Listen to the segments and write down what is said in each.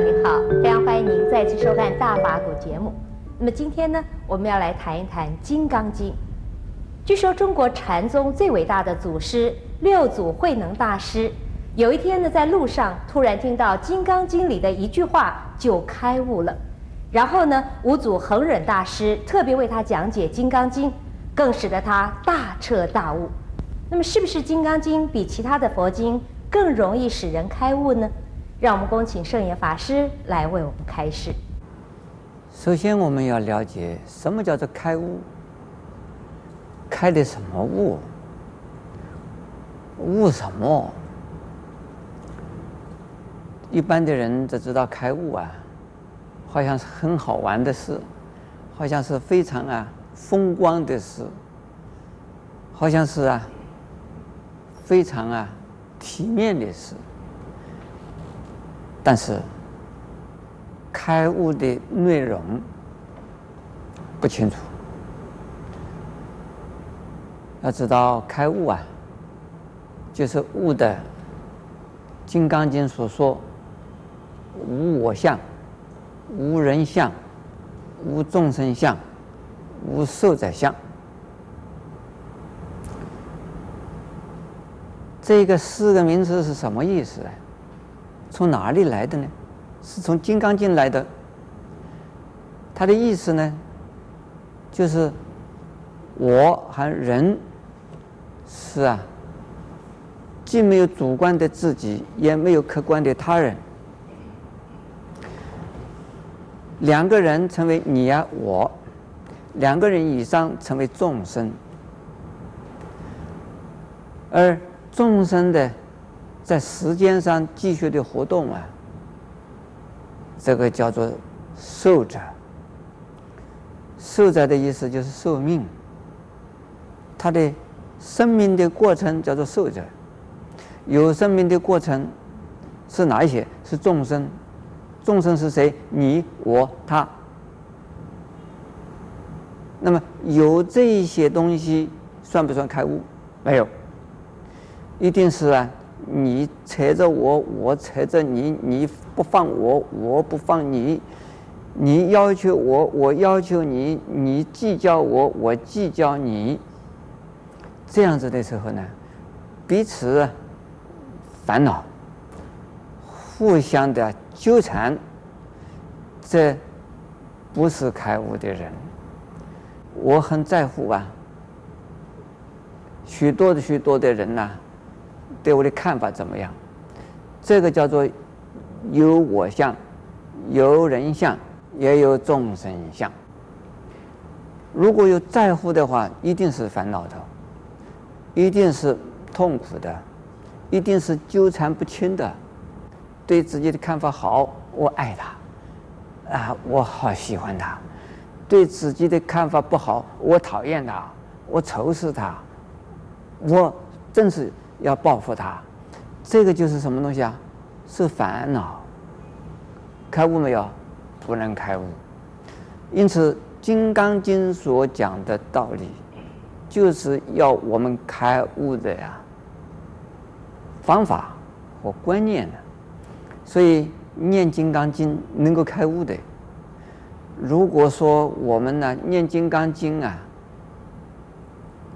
您好，非常欢迎您再次收看《大法古》节目。那么今天呢，我们要来谈一谈《金刚经》。据说中国禅宗最伟大的祖师六祖慧能大师，有一天呢，在路上突然听到《金刚经》里的一句话，就开悟了。然后呢，五祖恒忍大师特别为他讲解《金刚经》，更使得他大彻大悟。那么，是不是《金刚经》比其他的佛经更容易使人开悟呢？让我们恭请圣严法师来为我们开示。首先，我们要了解什么叫做开悟。开的什么悟？悟什么？一般的人只知道开悟啊，好像是很好玩的事，好像是非常啊风光的事，好像是啊非常啊体面的事。但是开悟的内容不清楚。要知道开悟啊，就是悟的《金刚经》所说，无我相、无人相、无众生相、无寿者相。这个四个名词是什么意思呢？从哪里来的呢？是从《金刚经》来的。它的意思呢，就是我和人。是啊，既没有主观的自己，也没有客观的他人。两个人成为你呀、啊、我，两个人以上成为众生，而众生的在时间上继续的活动啊，这个叫做寿者。寿者的意思就是寿命，他的。生命的过程叫做寿者，有生命的过程是哪一些？是众生，众生是谁？你、我、他。那么有这一些东西，算不算开悟？没有，一定是啊，你扯着我，我扯着你，你不放我，我不放你，你要求我，我要求你，你计较我，我计较你。这样子的时候呢，彼此烦恼，互相的纠缠，这不是开悟的人。我很在乎啊，许多的许多的人呐、对我的看法怎么样？这个叫做有我相，有人相，也有众生相。如果有在乎的话，一定是烦恼的。一定是痛苦的，一定是纠缠不清的。对自己的看法好，我爱他，啊，我好喜欢他；对自己的看法不好，我讨厌他，我仇视他，我正是要报复他。这个就是什么东西啊？是烦恼。开悟没有？不能开悟。因此，《金刚经》所讲的道理。就是要我们开悟的呀，方法和观念的，所以念《金刚经》能够开悟的。如果说我们呢念《金刚经》啊，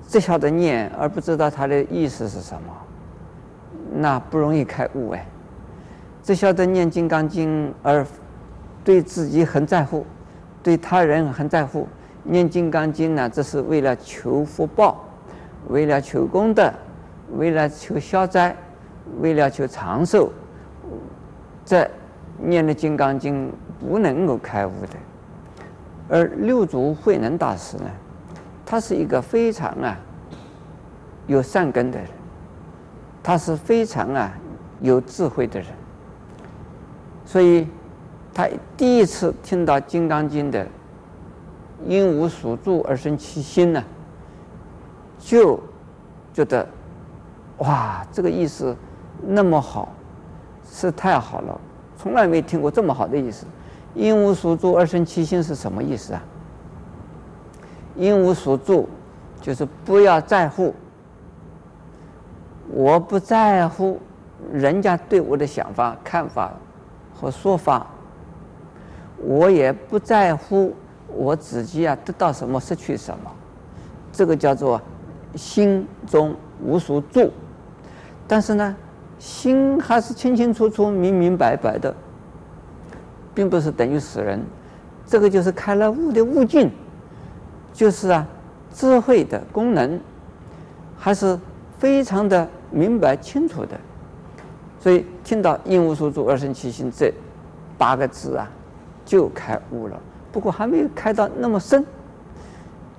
只晓得念而不知道它的意思是什么，那不容易开悟哎。只晓得念《金刚经》而对自己很在乎，对他人很在乎。念《金刚经》呢，这是为了求福报，为了求功德，为了求消灾，为了求长寿。这念的《金刚经》不能够开悟的。而六祖慧能大师呢，他是一个非常啊有善根的人，他是非常啊有智慧的人，所以他第一次听到《金刚经》的。因无所住而生其心呢，就觉得哇，这个意思那么好，是太好了，从来没听过这么好的意思。因无所住而生其心是什么意思啊？因无所住就是不要在乎，我不在乎人家对我的想法、看法和说法，我也不在乎我自己啊得到什么失去什么，这个叫做心中无所住。但是呢，心还是清清楚楚、明明白白的，并不是等于死人。这个就是开了悟的悟境，就是啊，智慧的功能，还是非常的明白清楚的。所以听到“应无所住，二生其心”这八个字啊，就开悟了。不过还没有开到那么深。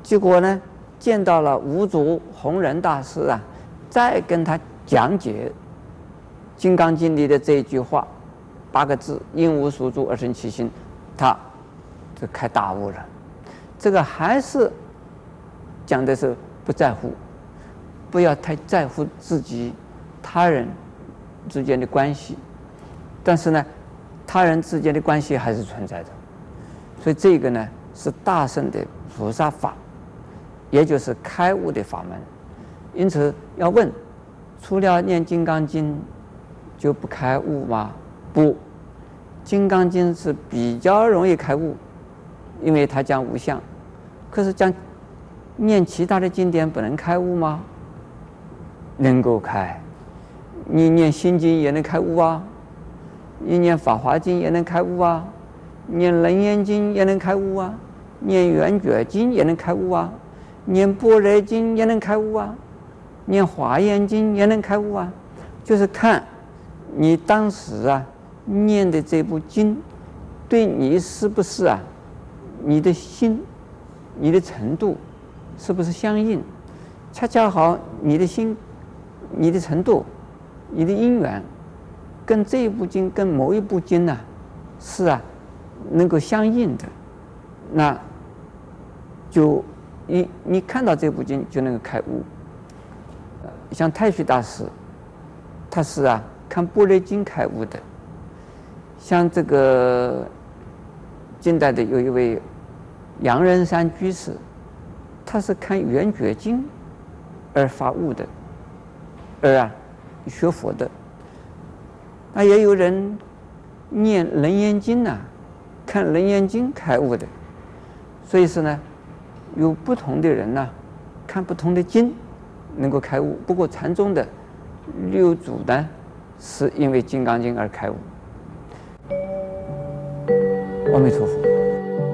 结果呢，见到了五祖弘忍大师啊，再跟他讲解《金刚经》里的这一句话，八个字“应无所住，二生其心”，他就开大悟了。这个还是讲的是不在乎，不要太在乎自己、他人。之间的关系，但是呢，他人之间的关系还是存在的，所以这个呢是大圣的菩萨法，也就是开悟的法门。因此要问：除了念《金刚经》就不开悟吗？不，《金刚经》是比较容易开悟，因为它讲无相。可是讲念其他的经典不能开悟吗？能够开。你念心经也能开悟啊，你念法华经也能开悟啊，念楞严经也能开悟啊，念圆觉经也能开悟啊，念般若经也能开悟啊，念华严经也能开悟啊，就是看你当时啊念的这部经，对你是不是啊，你的心，你的程度是不是相应？恰恰好你的心，你的程度。你的因缘跟这一部经跟某一部经呢，是啊，能够相应的，那就你你看到这部经就能够开悟。像太虚大师，他是啊看般若经开悟的。像这个近代的有一位杨仁山居士，他是看圆觉经而发悟的，而啊。学佛的，那也有人念《楞严经》呐，看《楞严经》开悟的，所以说呢，有不同的人呐，看不同的经能够开悟。不过禅宗的六祖呢，是因为《金刚经》而开悟。阿弥陀佛。